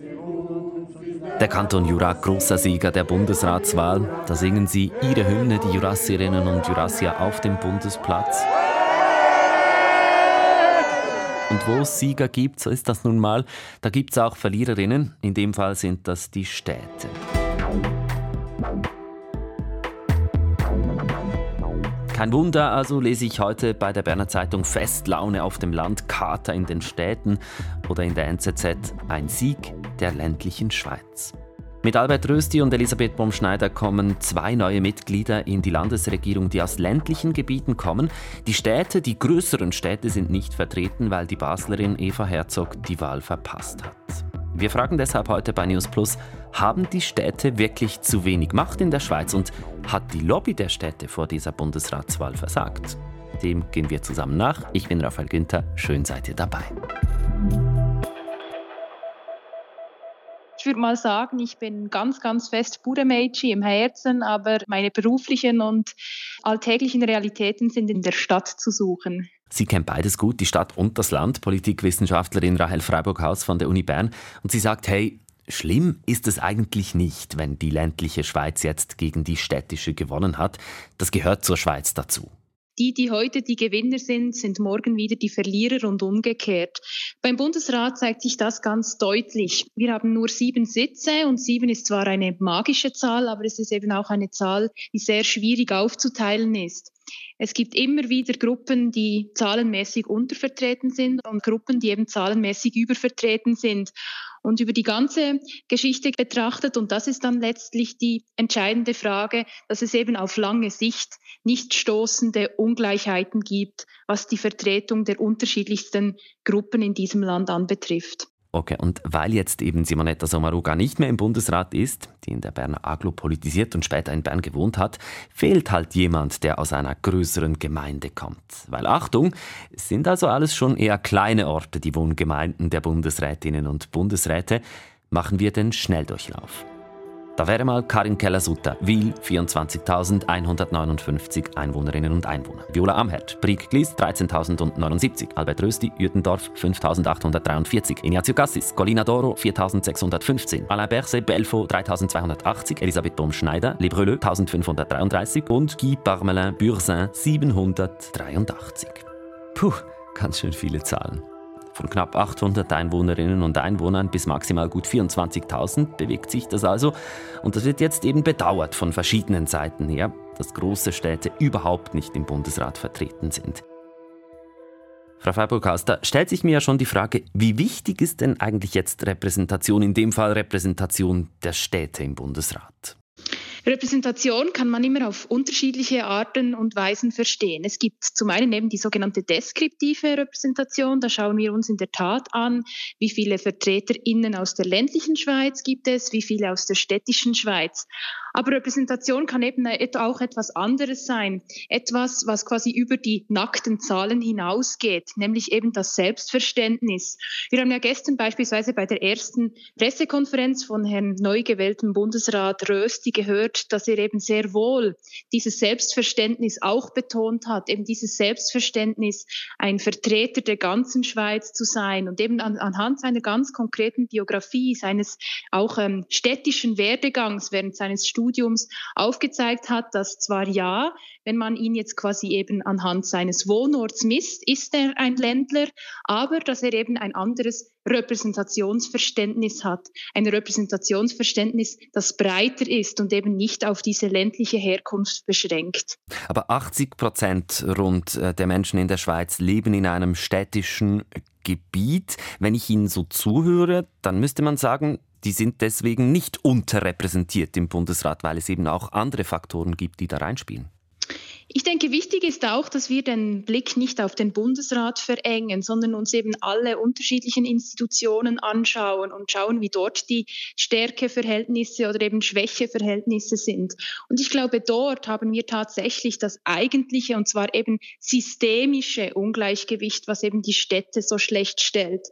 Der Kanton Jura, großer Sieger der Bundesratswahl. Da singen sie ihre Hymne, die Jurassierinnen und Jurassier, auf dem Bundesplatz. Und wo es Sieger gibt, so ist das nun mal, da gibt es auch Verliererinnen. In dem Fall sind das die Städte. Kein Wunder, also lese ich heute bei der Berner Zeitung Festlaune auf dem Land, Kater in den Städten oder in der NZZ ein Sieg der ländlichen Schweiz. Mit Albert Rösti und Elisabeth Baumschneider kommen zwei neue Mitglieder in die Landesregierung, die aus ländlichen Gebieten kommen. Die Städte, die größeren Städte sind nicht vertreten, weil die Baslerin Eva Herzog die Wahl verpasst hat. Wir fragen deshalb heute bei News Plus, haben die Städte wirklich zu wenig Macht in der Schweiz und hat die Lobby der Städte vor dieser Bundesratswahl versagt? Dem gehen wir zusammen nach. Ich bin Raphael Günther, schön seid ihr dabei. Würde mal sagen, ich bin ganz, ganz fest Buremeiji im Herzen, aber meine beruflichen und alltäglichen Realitäten sind in der Stadt zu suchen. Sie kennt beides gut, die Stadt und das Land, Politikwissenschaftlerin Rahel Freiburghaus von der Uni Bern. Und sie sagt, hey, schlimm ist es eigentlich nicht, wenn die ländliche Schweiz jetzt gegen die städtische gewonnen hat. Das gehört zur Schweiz dazu. Die, die heute die Gewinner sind, sind morgen wieder die Verlierer und umgekehrt. Beim Bundesrat zeigt sich das ganz deutlich. Wir haben nur sieben Sitze und sieben ist zwar eine magische Zahl, aber es ist eben auch eine Zahl, die sehr schwierig aufzuteilen ist. Es gibt immer wieder Gruppen, die zahlenmäßig untervertreten sind und Gruppen, die eben zahlenmäßig übervertreten sind. Und über die ganze Geschichte betrachtet, und das ist dann letztlich die entscheidende Frage, dass es eben auf lange Sicht nicht stoßende Ungleichheiten gibt, was die Vertretung der unterschiedlichsten Gruppen in diesem Land anbetrifft. Okay, und weil jetzt eben Simonetta Sommaruga nicht mehr im Bundesrat ist, die in der Berner Aglo politisiert und später in Bern gewohnt hat, fehlt halt jemand, der aus einer größeren Gemeinde kommt. Weil Achtung, es sind also alles schon eher kleine Orte, die Wohngemeinden der Bundesrätinnen und Bundesräte. Machen wir den Schnelldurchlauf. Da wäre mal Karin Keller-Sutter, Wiel, 24.159 Einwohnerinnen und Einwohner. Viola Amherd, Brieg-Glis, 13.079. Albert Rösti, Uetendorf, 5.843. Ignazio Cassis, Colina d'Oro, 4.615. Alain Berset, Belfo, 3.280. Elisabeth Baum-Schneider, Lebreleux, 1.533. Und Guy Parmelin, Bursin, 783. Puh, ganz schön viele Zahlen. Von knapp 800 Einwohnerinnen und Einwohnern bis maximal gut 24.000 bewegt sich das also. Und das wird jetzt eben bedauert von verschiedenen Seiten her, dass große Städte überhaupt nicht im Bundesrat vertreten sind. Frau Freiburg-Haus, da stellt sich mir ja schon die Frage, wie wichtig ist denn eigentlich jetzt Repräsentation, in dem Fall Repräsentation der Städte im Bundesrat? Repräsentation kann man immer auf unterschiedliche Arten und Weisen verstehen. Es gibt zum einen eben die sogenannte deskriptive Repräsentation. Da schauen wir uns in der Tat an, wie viele VertreterInnen aus der ländlichen Schweiz gibt es, wie viele aus der städtischen Schweiz. Aber Repräsentation kann eben auch etwas anderes sein. Etwas, was quasi über die nackten Zahlen hinausgeht, nämlich eben das Selbstverständnis. Wir haben ja gestern beispielsweise bei der ersten Pressekonferenz von Herrn neu gewählten Bundesrat Rösti gehört, dass er eben sehr wohl dieses Selbstverständnis auch betont hat, eben dieses Selbstverständnis, ein Vertreter der ganzen Schweiz zu sein und eben an, anhand seiner ganz konkreten Biografie, seines auch ähm, städtischen Werdegangs während seines Studiums aufgezeigt hat, dass zwar ja, wenn man ihn jetzt quasi eben anhand seines Wohnorts misst, ist er ein Ländler, aber dass er eben ein anderes Repräsentationsverständnis hat. Ein Repräsentationsverständnis, das breiter ist und eben nicht auf diese ländliche Herkunft beschränkt. Aber 80 Prozent rund äh, der Menschen in der Schweiz leben in einem städtischen Gebiet. Wenn ich Ihnen so zuhöre, dann müsste man sagen, die sind deswegen nicht unterrepräsentiert im Bundesrat, weil es eben auch andere Faktoren gibt, die da reinspielen. Ich denke, wichtig ist auch, dass wir den Blick nicht auf den Bundesrat verengen, sondern uns eben alle unterschiedlichen Institutionen anschauen und schauen, wie dort die Stärkeverhältnisse oder eben Schwächeverhältnisse sind. Und ich glaube, dort haben wir tatsächlich das eigentliche und zwar eben systemische Ungleichgewicht, was eben die Städte so schlecht stellt.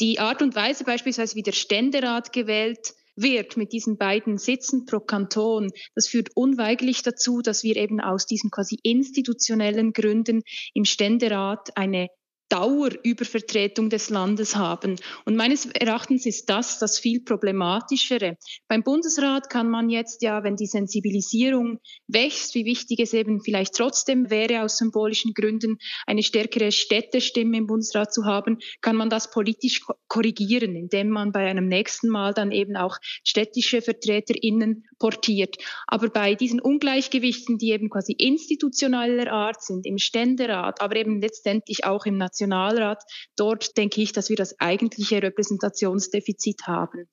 Die Art und Weise beispielsweise, wie der Ständerat gewählt wird mit diesen beiden Sitzen pro Kanton, das führt unweigerlich dazu, dass wir eben aus diesen quasi institutionellen Gründen im Ständerat eine Dauerübervertretung des Landes haben. Und meines Erachtens ist das das viel problematischere. Beim Bundesrat kann man jetzt ja, wenn die Sensibilisierung wächst, wie wichtig es eben vielleicht trotzdem wäre, aus symbolischen Gründen eine stärkere Städtestimme im Bundesrat zu haben, kann man das politisch korrigieren, indem man bei einem nächsten Mal dann eben auch städtische VertreterInnen portiert. Aber bei diesen Ungleichgewichten, die eben quasi institutioneller Art sind, im Ständerat, aber eben letztendlich auch im Nationalrat, Nationalrat. Dort denke ich, dass wir das eigentliche Repräsentationsdefizit haben.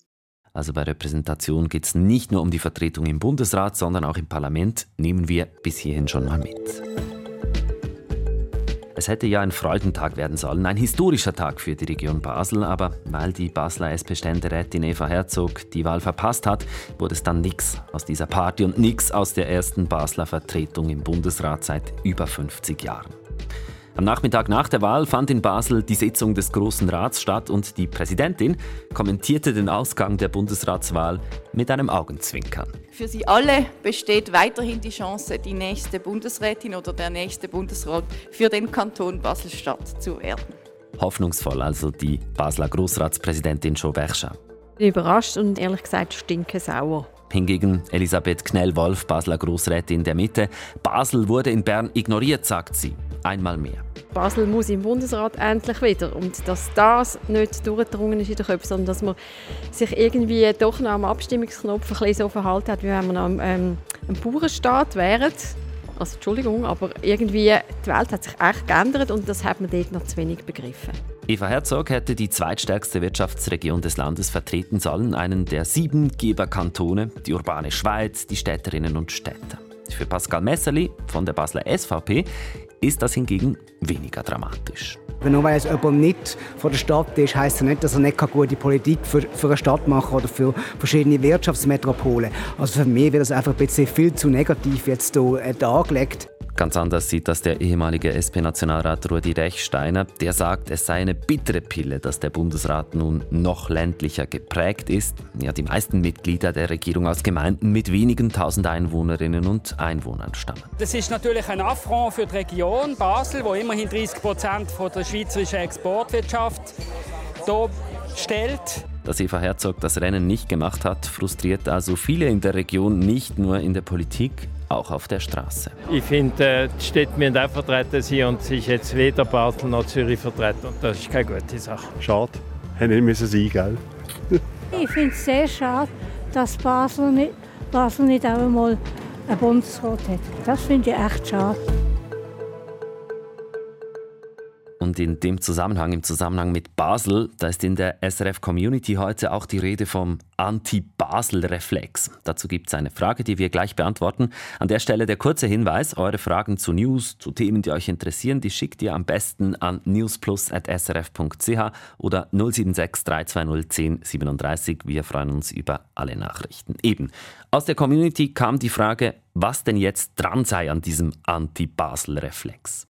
Also bei Repräsentation geht es nicht nur um die Vertretung im Bundesrat, sondern auch im Parlament. Nehmen wir bis hierhin schon mal mit. Es hätte ja ein Freudentag werden sollen, ein historischer Tag für die Region Basel, aber weil die Basler SP-Ständerätin Eva Herzog die Wahl verpasst hat, wurde es dann nichts aus dieser Party und nichts aus der ersten Basler Vertretung im Bundesrat seit über 50 Jahren. Am Nachmittag nach der Wahl fand in Basel die Sitzung des Großen Rats statt und die Präsidentin kommentierte den Ausgang der Bundesratswahl mit einem Augenzwinkern. Für Sie alle besteht weiterhin die Chance, die nächste Bundesrätin oder der nächste Bundesrat für den Kanton Basel-Stadt zu werden. Hoffnungsvoll also die Basler Großratspräsidentin Jo Bercha. Überrascht und ehrlich gesagt stinke sauer. Hingegen Elisabeth Knell-Wolf, Basler Großrätin der Mitte. Basel wurde in Bern ignoriert, sagt sie. Einmal mehr. Basel muss im Bundesrat endlich wieder. Und dass das nicht durchgedrungen ist in den Köpfen, sondern dass man sich irgendwie doch noch am Abstimmungsknopf ein bisschen so verhalten hat, wie wenn man am, ähm, Bauernstaat wären. Also Entschuldigung, aber irgendwie die Welt hat sich echt geändert und das hat man dort noch zu wenig begriffen. Eva Herzog hätte die zweitstärkste Wirtschaftsregion des Landes vertreten sollen, einen der sieben Geberkantone, die urbane Schweiz, die Städterinnen und Städte. Für Pascal Messerli von der Basler SVP ist das hingegen weniger dramatisch. Nur weil jemand nicht von der Stadt ist, heisst das nicht, dass er nicht gute Politik für, für eine Stadt machen oder für verschiedene Wirtschaftsmetropolen. Also für mich wird das einfach ein bisschen viel zu negativ jetzt hier äh, dargelegt. Ganz anders sieht das der ehemalige SP-Nationalrat Rudi Rechsteiner. Der sagt, es sei eine bittere Pille, dass der Bundesrat nun noch ländlicher geprägt ist. Ja, die meisten Mitglieder der Regierung aus Gemeinden mit wenigen tausend Einwohnerinnen und Einwohnern stammen. Das ist natürlich ein Affront für die Region Basel, wo immerhin 30 Prozent der schweizerischen Exportwirtschaft hier stellt. Dass Eva Herzog das Rennen nicht gemacht hat, frustriert also viele in der Region, nicht nur in der Politik, auch auf der Straße. Ich finde, äh, die Städte müssen auch vertreten sein und sich jetzt weder Basel noch Zürich vertreten. Und das ist keine gute Sache. Schade, hätte nicht sein gell? ich finde es sehr schade, dass Basel nicht, Basel nicht auch einmal einen Bundesrat hat. Das finde ich echt schade. Und in dem Zusammenhang, im Zusammenhang mit Basel, da ist in der SRF-Community heute auch die Rede vom Anti-Basel-Reflex. Dazu gibt es eine Frage, die wir gleich beantworten. An der Stelle der kurze Hinweis, eure Fragen zu News, zu Themen, die euch interessieren, die schickt ihr am besten an newsplus.srf.ch oder 076 320 1037. Wir freuen uns über alle Nachrichten. Eben, aus der Community kam die Frage, was denn jetzt dran sei an diesem Anti-Basel-Reflex.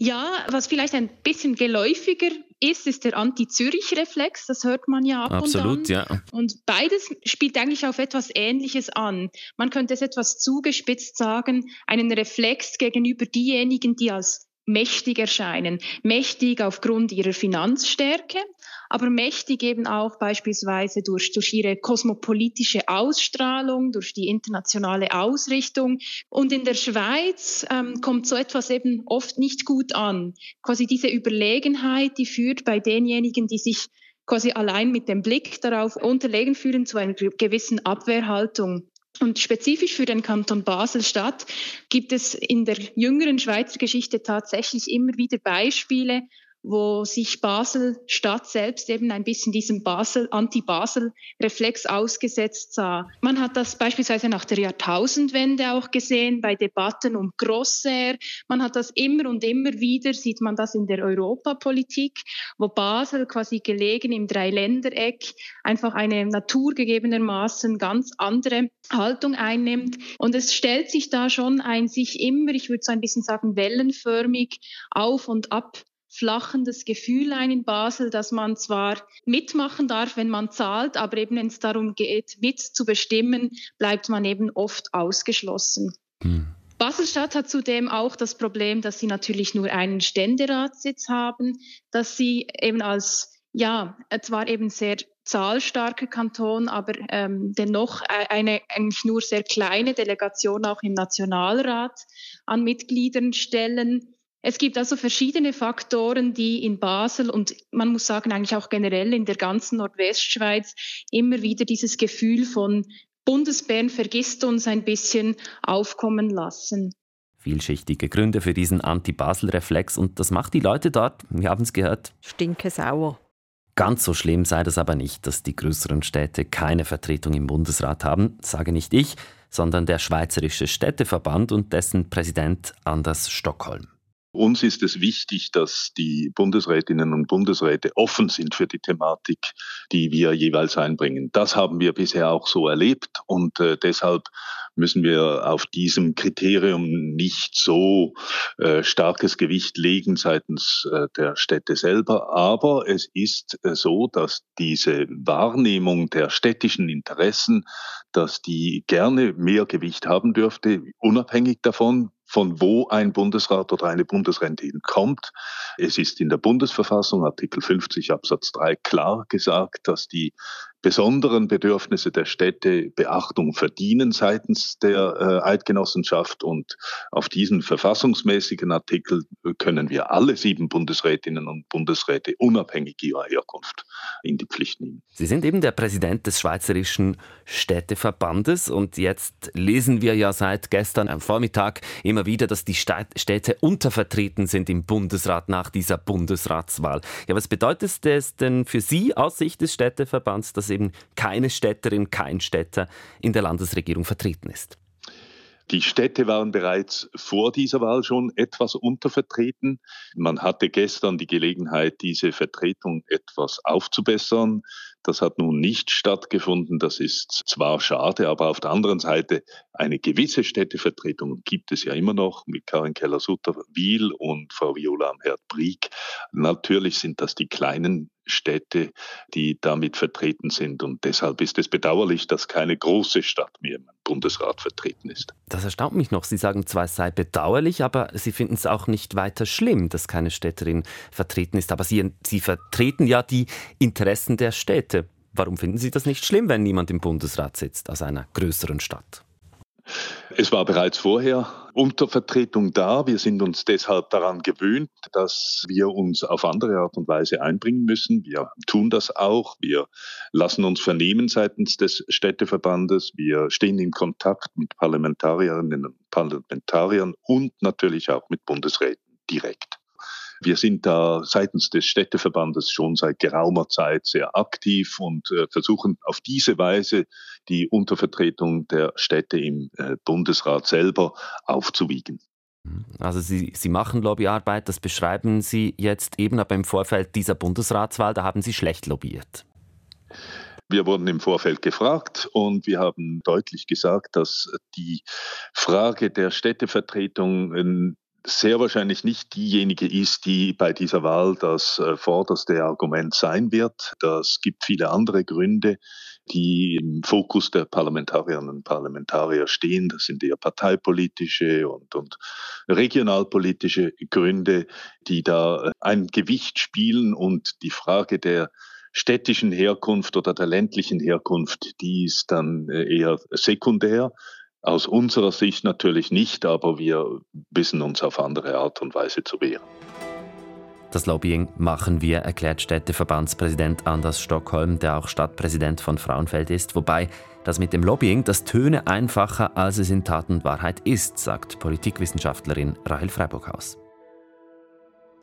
Ja, was vielleicht ein bisschen geläufiger ist, ist der Anti-Zürich-Reflex. Das hört man ja ab Absolut, und an. ja. Und beides spielt eigentlich auf etwas Ähnliches an. Man könnte es etwas zugespitzt sagen, einen Reflex gegenüber diejenigen, die als mächtig erscheinen. Mächtig aufgrund ihrer Finanzstärke, aber mächtig eben auch beispielsweise durch, durch ihre kosmopolitische Ausstrahlung, durch die internationale Ausrichtung. Und in der Schweiz ähm, kommt so etwas eben oft nicht gut an. Quasi diese Überlegenheit, die führt bei denjenigen, die sich quasi allein mit dem Blick darauf unterlegen fühlen, zu einer gewissen Abwehrhaltung. Und spezifisch für den Kanton Basel-Stadt gibt es in der jüngeren Schweizer Geschichte tatsächlich immer wieder Beispiele, wo sich Basel-Stadt selbst eben ein bisschen diesem Basel, Anti-Basel-Reflex ausgesetzt sah. Man hat das beispielsweise nach der Jahrtausendwende auch gesehen, bei Debatten um Grosser. Man hat das immer und immer wieder, sieht man das in der Europapolitik, wo Basel quasi gelegen im Dreiländereck einfach eine naturgegebenermaßen ganz andere Haltung einnimmt. Und es stellt sich da schon ein sich immer, ich würde so ein bisschen sagen, wellenförmig auf und ab flachendes Gefühl ein in Basel, dass man zwar mitmachen darf, wenn man zahlt, aber eben wenn es darum geht, mitzubestimmen, bleibt man eben oft ausgeschlossen. Hm. Baselstadt hat zudem auch das Problem, dass sie natürlich nur einen Ständeratssitz haben, dass sie eben als, ja, zwar eben sehr zahlstarker Kanton, aber ähm, dennoch eine eigentlich nur sehr kleine Delegation auch im Nationalrat an Mitgliedern stellen. Es gibt also verschiedene Faktoren, die in Basel und man muss sagen eigentlich auch generell in der ganzen Nordwestschweiz immer wieder dieses Gefühl von Bundesbern vergisst uns ein bisschen aufkommen lassen. Vielschichtige Gründe für diesen Anti-Basel-Reflex und das macht die Leute dort, wir haben es gehört, stinke sauer. Ganz so schlimm sei das aber nicht, dass die größeren Städte keine Vertretung im Bundesrat haben, sage nicht ich, sondern der Schweizerische Städteverband und dessen Präsident Anders Stockholm. Uns ist es wichtig, dass die Bundesrätinnen und Bundesräte offen sind für die Thematik, die wir jeweils einbringen. Das haben wir bisher auch so erlebt und äh, deshalb müssen wir auf diesem Kriterium nicht so äh, starkes Gewicht legen seitens äh, der Städte selber. Aber es ist äh, so, dass diese Wahrnehmung der städtischen Interessen, dass die gerne mehr Gewicht haben dürfte, unabhängig davon, von wo ein Bundesrat oder eine Bundesrätin kommt. Es ist in der Bundesverfassung, Artikel 50 Absatz 3, klar gesagt, dass die besonderen Bedürfnisse der Städte Beachtung verdienen seitens der äh, Eidgenossenschaft. Und auf diesen verfassungsmäßigen Artikel können wir alle sieben Bundesrätinnen und Bundesräte unabhängig ihrer Herkunft in die Pflicht nehmen. Sie sind eben der Präsident des Schweizerischen Städteverbandes und jetzt lesen wir ja seit gestern am Vormittag immer wieder, dass die Städte untervertreten sind im Bundesrat nach dieser Bundesratswahl. Ja, was bedeutet es denn für Sie aus Sicht des Städteverbands, dass dass eben keine Städterin, kein Städter in der Landesregierung vertreten ist. Die Städte waren bereits vor dieser Wahl schon etwas untervertreten. Man hatte gestern die Gelegenheit, diese Vertretung etwas aufzubessern. Das hat nun nicht stattgefunden. Das ist zwar schade, aber auf der anderen Seite eine gewisse Städtevertretung gibt es ja immer noch mit Karin Keller-Sutter-Wiel und Frau Viola Amherd-Brieg. Natürlich sind das die kleinen Städte, die damit vertreten sind. Und deshalb ist es bedauerlich, dass keine große Stadt mehr im Bundesrat vertreten ist. Das erstaunt mich noch. Sie sagen zwar, es sei bedauerlich, aber Sie finden es auch nicht weiter schlimm, dass keine Städterin vertreten ist. Aber Sie, Sie vertreten ja die Interessen der Städte. Warum finden Sie das nicht schlimm, wenn niemand im Bundesrat sitzt aus einer größeren Stadt? Es war bereits vorher Untervertretung da. Wir sind uns deshalb daran gewöhnt, dass wir uns auf andere Art und Weise einbringen müssen. Wir tun das auch. Wir lassen uns vernehmen seitens des Städteverbandes. Wir stehen in Kontakt mit Parlamentarierinnen und Parlamentariern und natürlich auch mit Bundesräten direkt. Wir sind da seitens des Städteverbandes schon seit geraumer Zeit sehr aktiv und äh, versuchen auf diese Weise die Untervertretung der Städte im äh, Bundesrat selber aufzuwiegen. Also Sie, Sie machen Lobbyarbeit, das beschreiben Sie jetzt eben, aber im Vorfeld dieser Bundesratswahl, da haben Sie schlecht lobbyiert. Wir wurden im Vorfeld gefragt und wir haben deutlich gesagt, dass die Frage der Städtevertretung sehr wahrscheinlich nicht diejenige ist, die bei dieser Wahl das äh, vorderste Argument sein wird. Das gibt viele andere Gründe, die im Fokus der Parlamentarierinnen und Parlamentarier stehen. Das sind eher parteipolitische und, und regionalpolitische Gründe, die da äh, ein Gewicht spielen und die Frage der städtischen Herkunft oder der ländlichen Herkunft, die ist dann äh, eher sekundär. Aus unserer Sicht natürlich nicht, aber wir wissen uns auf andere Art und Weise zu wehren. Das Lobbying machen wir, erklärt Städteverbandspräsident Anders Stockholm, der auch Stadtpräsident von Frauenfeld ist. Wobei das mit dem Lobbying, das töne einfacher, als es in Tat und Wahrheit ist, sagt Politikwissenschaftlerin Rahel Freiburghaus.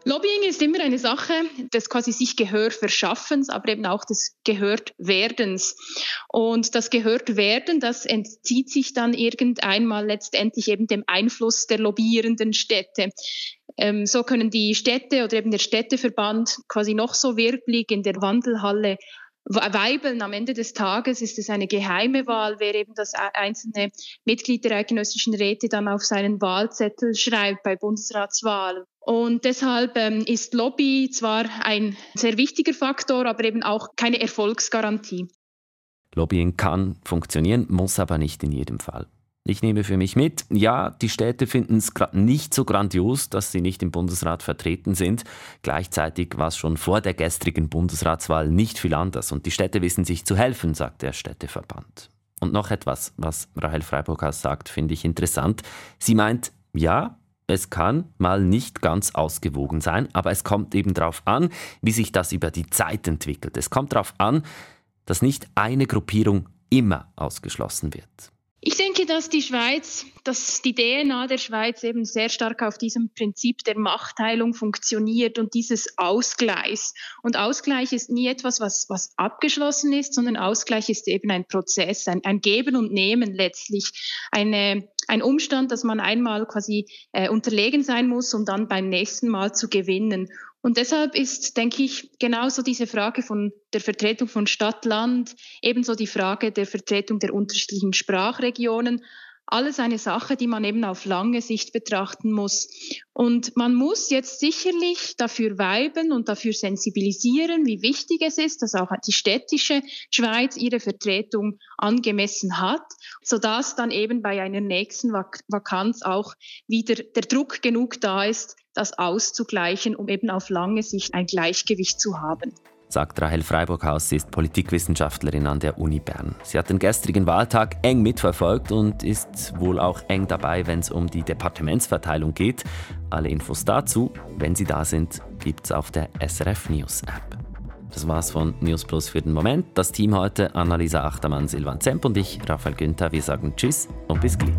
Lobbying ist immer eine Sache des quasi sich Gehör verschaffens, aber eben auch des gehört werdens. Und das gehört werden, das entzieht sich dann irgendeinmal letztendlich eben dem Einfluss der lobbyierenden Städte. Ähm, so können die Städte oder eben der Städteverband quasi noch so wirklich in der Wandelhalle Weibeln am Ende des Tages ist es eine geheime Wahl, wer eben das einzelne Mitglied der eidgenössischen Räte dann auf seinen Wahlzettel schreibt bei Bundesratswahlen. Und deshalb ähm, ist Lobby zwar ein sehr wichtiger Faktor, aber eben auch keine Erfolgsgarantie. Lobbying kann funktionieren, muss aber nicht in jedem Fall. Ich nehme für mich mit, ja, die Städte finden es gerade nicht so grandios, dass sie nicht im Bundesrat vertreten sind. Gleichzeitig war es schon vor der gestrigen Bundesratswahl nicht viel anders und die Städte wissen sich zu helfen, sagt der Städteverband. Und noch etwas, was Rahel Freiburghaus sagt, finde ich interessant. Sie meint, ja, es kann mal nicht ganz ausgewogen sein, aber es kommt eben darauf an, wie sich das über die Zeit entwickelt. Es kommt darauf an, dass nicht eine Gruppierung immer ausgeschlossen wird. Ich denke, dass die Schweiz, dass die DNA der Schweiz eben sehr stark auf diesem Prinzip der Machtteilung funktioniert und dieses Ausgleichs. Und Ausgleich ist nie etwas, was, was abgeschlossen ist, sondern Ausgleich ist eben ein Prozess, ein, ein Geben und Nehmen letztlich, eine, ein Umstand, dass man einmal quasi äh, unterlegen sein muss, um dann beim nächsten Mal zu gewinnen. Und deshalb ist, denke ich, genauso diese Frage von der Vertretung von Stadt, Land, ebenso die Frage der Vertretung der unterschiedlichen Sprachregionen, alles eine Sache, die man eben auf lange Sicht betrachten muss. Und man muss jetzt sicherlich dafür weiben und dafür sensibilisieren, wie wichtig es ist, dass auch die städtische Schweiz ihre Vertretung angemessen hat, sodass dann eben bei einer nächsten Vakanz auch wieder der Druck genug da ist, das auszugleichen, um eben auf lange Sicht ein Gleichgewicht zu haben sagt Rahel Freiburghaus. Sie ist Politikwissenschaftlerin an der Uni Bern. Sie hat den gestrigen Wahltag eng mitverfolgt und ist wohl auch eng dabei, wenn es um die Departementsverteilung geht. Alle Infos dazu, wenn Sie da sind, gibt es auf der SRF News App. Das war's von News Plus für den Moment. Das Team heute, Annalisa Achtermann, Silvan Zemp und ich, Raphael Günther. Wir sagen Tschüss und bis gleich.